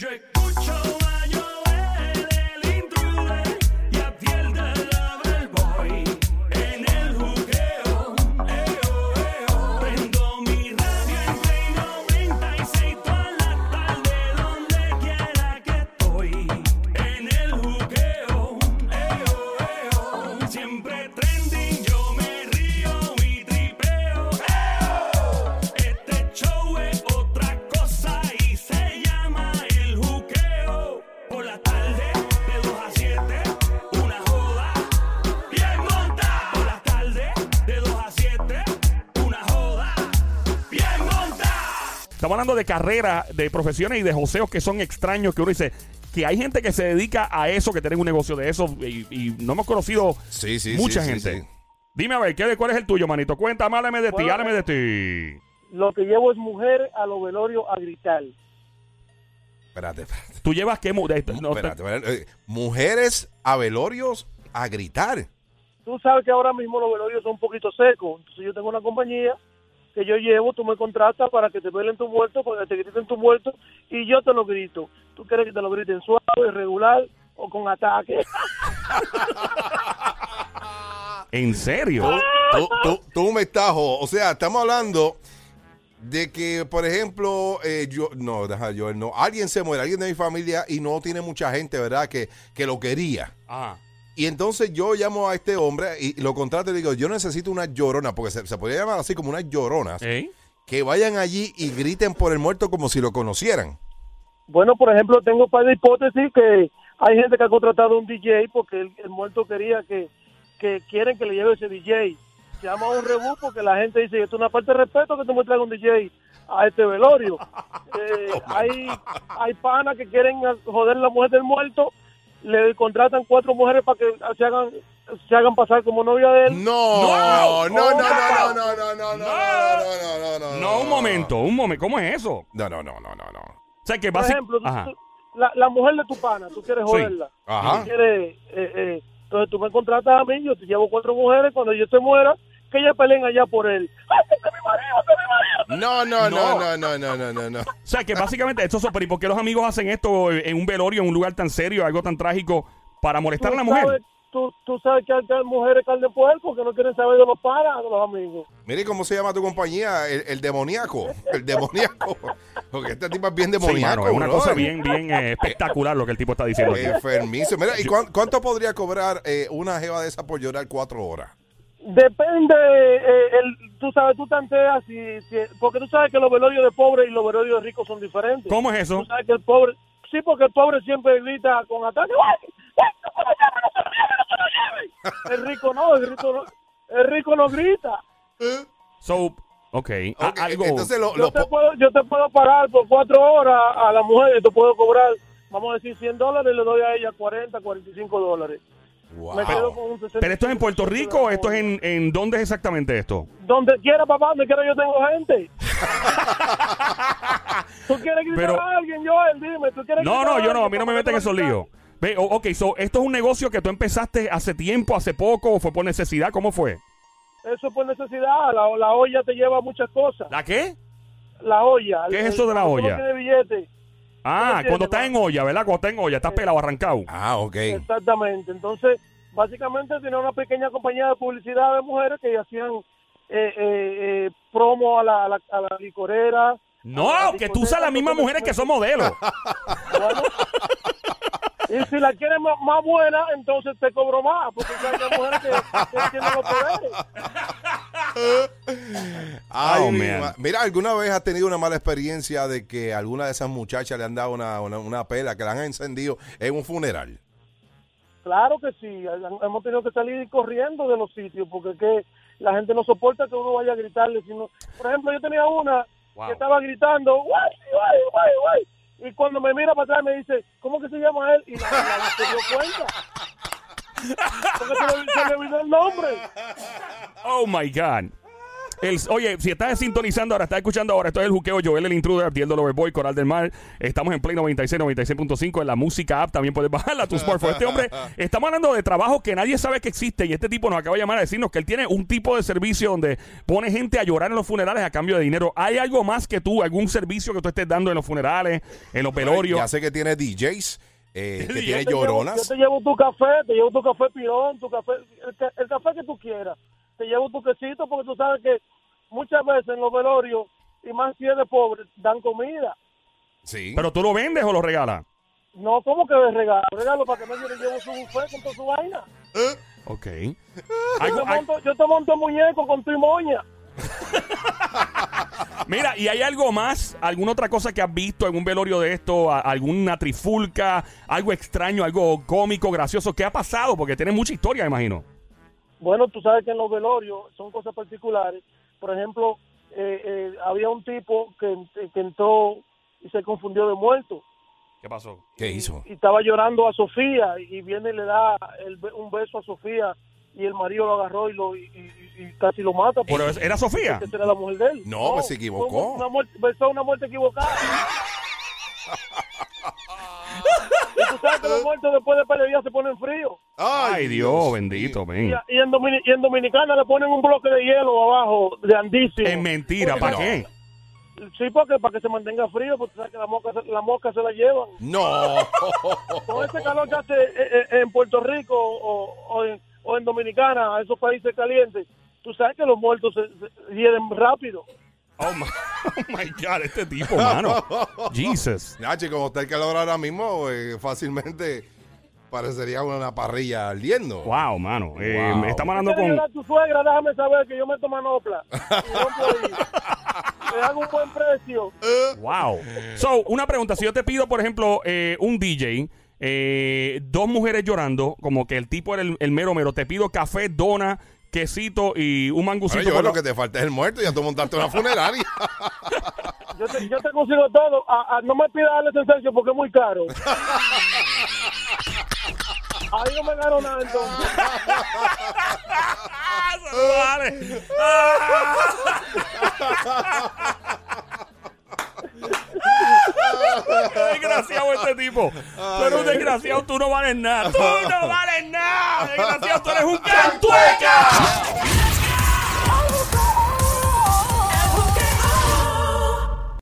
Escucho Estamos hablando de carreras, de profesiones y de joseos que son extraños, que uno dice que hay gente que se dedica a eso, que tienen un negocio de eso, y, y no hemos conocido Sí, sí, mucha sí, gente. sí. Dime a ver, ¿qué, ¿cuál es el tuyo, manito? Cuéntame, háblame de ti, háblame de ti. Lo que llevo es mujer a los velorios a gritar. Espérate, espérate. ¿Tú llevas qué? no, te- espérate, espérate. Eh, Mujeres a velorios a gritar. Tú sabes que ahora mismo los velorios son un poquito secos. Entonces yo tengo una compañía que yo llevo, tú me contratas para que te velen tu muerto, para que te griten tu muerto, y yo te lo grito. ¿Tú quieres que te lo griten suave, regular o con ataque? ¿En serio? Tú, tú- tú me estás, o sea, estamos hablando de que, por ejemplo, eh, yo, no, deja yo, no, alguien se muere, alguien de mi familia y no tiene mucha gente, ¿verdad? Que, que lo quería. Ajá. Y entonces yo llamo a este hombre y lo contrato y le digo, yo necesito una llorona, porque se, se podría llamar así como unas lloronas, ¿Eh? que vayan allí y griten por el muerto como si lo conocieran. Bueno, por ejemplo, tengo para de hipótesis que hay gente que ha contratado un DJ porque el, el muerto quería que, que quieren que le lleve ese DJ. Se llama un rebú porque la gente dice, esto es una parte de respeto que tú me traigas un DJ a este velorio. Eh, hay, hay panas que quieren joder la mujer del muerto, le contratan cuatro mujeres para que se hagan se hagan pasar como novia de él. No, no, no, no, no, no, no, no, no, no, no, no, no, No, un momento, un momento. ¿Cómo es eso? O No, no, no, no, no, no. sea, que Por ejemplo, la, la mujer de tu pana, tú quieres joderla. Ajá. Quieres, eh, eh, entonces tú me contratas a mí, yo te llevo cuatro mujeres, cuando yo se muera, que ellas peleen allá por él. ¡Ay, mi marido, que es mi marido! No, no, no, No. no, no, no, no, no. O sea, que básicamente esto es... Pero ¿y por qué los amigos hacen esto en un velorio, en un lugar tan serio, algo tan trágico, para molestar a la mujer? sabes- Tú, tú sabes que hay mujeres carne de puerco que no quieren saber de los panas, de los amigos. Mire cómo se llama tu compañía, el, el demoníaco, el demoníaco. Porque este tipo es bien Sí, demoníaco. mano, es una cosa bien, bien eh, espectacular lo que el tipo está diciendo. Enfermizo. Mira, ¿y cuán- cuánto podría cobrar eh, una jeva de esa por llorar cuatro horas? Depende, eh, el, tú sabes, tú tanteas, si, si- porque tú sabes que los velorios de pobres y los velorios de ricos son diferentes. ¿Cómo es eso? Tú sabes que el pobre, sí, porque el pobre siempre grita con ataque. ¡Ay! ¡Ay! ¡No se lo lleve, no se lo lleve, no se lo lleve! El rico no, el rico no, el rico no grita. So, ok. a- Ok, algo... Entonces, lo, Yo lo te, puedo, yo te puedo pagar por cuatro horas a la mujer y te puedo cobrar, vamos a decir, 100 dólares y le doy a ella 40, 45 dólares. Wow. Me quedo con un 60. ¿Pero esto es en Puerto Rico o esto es en, en dónde es exactamente esto? Donde quiera, papá, donde quiera yo tengo gente. ¿Tú quieres gritar Pero- a alguien, Joel? Dime, ¿tú quieres No, gritar no, yo no, a mí no me meten en esos líos. Ve, o- ok, so, ¿esto es un negocio que tú empezaste hace tiempo, hace poco, o fue por necesidad? ¿Cómo fue? Eso es por necesidad. La, la olla te lleva muchas cosas. ¿La qué? La olla. ¿Qué es eso de la olla? No tiene billete. Ah, cuando estás en olla, ¿verdad? Cuando estás en olla, estás pelado, arrancado. Ah, ok. Exactamente. Entonces, básicamente tenía una pequeña compañía de publicidad de mujeres que hacían eh, eh, eh, promo a la, a la, a la licorera. No, a la que tú usas las mismas mujeres que son modelos. Bueno, y si la quieres más, más buena, entonces te cobro más, porque hay mujeres que, que tienen los poderes. Ay, Oh, man. Mira, ¿alguna vez has tenido una mala experiencia de que alguna de esas muchachas le han dado una, una, una pela, que la han encendido en un funeral? Claro que sí, hemos tenido que salir corriendo de los sitios, porque es que la gente no soporta que uno vaya a gritarle. Sino, por ejemplo, yo tenía una Wow. que estaba gritando, guay, guay, guay, guay. Y cuando me mira para atrás me dice, ¿cómo que se llama él? Y la, la, la se dio cuenta. Porque se le, se olvidó el nombre. Oh my God. El, oye, si estás sintonizando ahora, estás escuchando ahora, esto es el juqueo Joel el Intruder, Abdiel del Overboy, Coral del Mar. Estamos en Play 96, 96.5 en la música app. También puedes bajarla a tu smartphone. Este hombre, estamos hablando de trabajo que nadie sabe que existe. Y este tipo nos acaba de llamar a decirnos que él tiene un tipo de servicio donde pone gente a llorar en los funerales a cambio de dinero. ¿Hay algo más que tú, algún servicio que tú estés dando en los funerales, en los velorios? Ya sé que tiene DJs, eh, que tiene llevo- lloronas. Yo te llevo tu café, te llevo tu café pirón, tu café, el, el café que tú quieras. Te llevo tu quesito porque tú sabes que muchas veces en los velorios, y más si es de pobre, dan comida. Sí. ¿Pero tú lo vendes o lo regalas? No, ¿cómo que de regalo? Regalo para que me le llevo su buffet con toda su vaina. Ok. Yo te monto, yo te monto muñeco con tu moña. Mira, ¿y hay algo más? ¿Alguna otra cosa que has visto en un velorio de esto? ¿A- ¿Alguna trifulca? ¿Algo extraño? ¿Algo cómico, gracioso? ¿Qué ha pasado? Porque tiene mucha historia, me imagino. Bueno, tú sabes que en los velorios son cosas particulares. Por ejemplo, eh, eh, había un tipo que, que entró y se confundió de muerto. ¿Qué pasó? ¿Qué hizo? y estaba llorando a Sofía y viene y le da el un beso a Sofía y el marido lo agarró y lo y, y- y casi lo mata ¿Pero porque era Sofía? era la mujer de él. No, pues se fue equivocó. Una muerte, besó una muerte equivocada. tú sabes que los muertos después de de días se ponen fríos. Ay, Dios, bendito, Y, ven. y en, Domini- y en Dominicana le ponen un bloque de hielo abajo, grandísimo. Es mentira, ¿para No. qué? Sí, porque para que se mantenga frío, porque tú sabes que la mosca, se- la mosca se la llevan. No. con ese calor que hace eh, eh, en Puerto Rico o, o en, o en Dominicana, esos países calientes, tú sabes que los muertos se, se hieden rápido. Oh my, oh my God, este tipo, mano. Jesus. Nachi, como está el calor ahora mismo, eh, fácilmente parecería una parrilla ardiendo. Wow, mano. Eh, Wow. Estamos hablando ¿Quieres con. ayudar a tu suegra? Déjame saber que yo meto manopla. Y rompo ahí. Te hago un buen precio. Wow. So, una pregunta. Si yo te pido, por ejemplo, eh, un DJ, eh, dos mujeres llorando, como que el tipo era el, el mero mero, te pido café, dona, quesito y un mangucito. Yo con lo que te falta es el muerto y ya tú montaste una funeraria. Yo te, yo te consigo todo. A- a- no me pidas darle sentencia porque es muy caro. Ahí no me gano nada entonces. ¡Ah, se lo vale! ¡Ah! Desgraciado este tipo. Tú eres un desgraciado, tú no vales nada. Tú no vales nada. Desgraciado, tú eres un cantueca.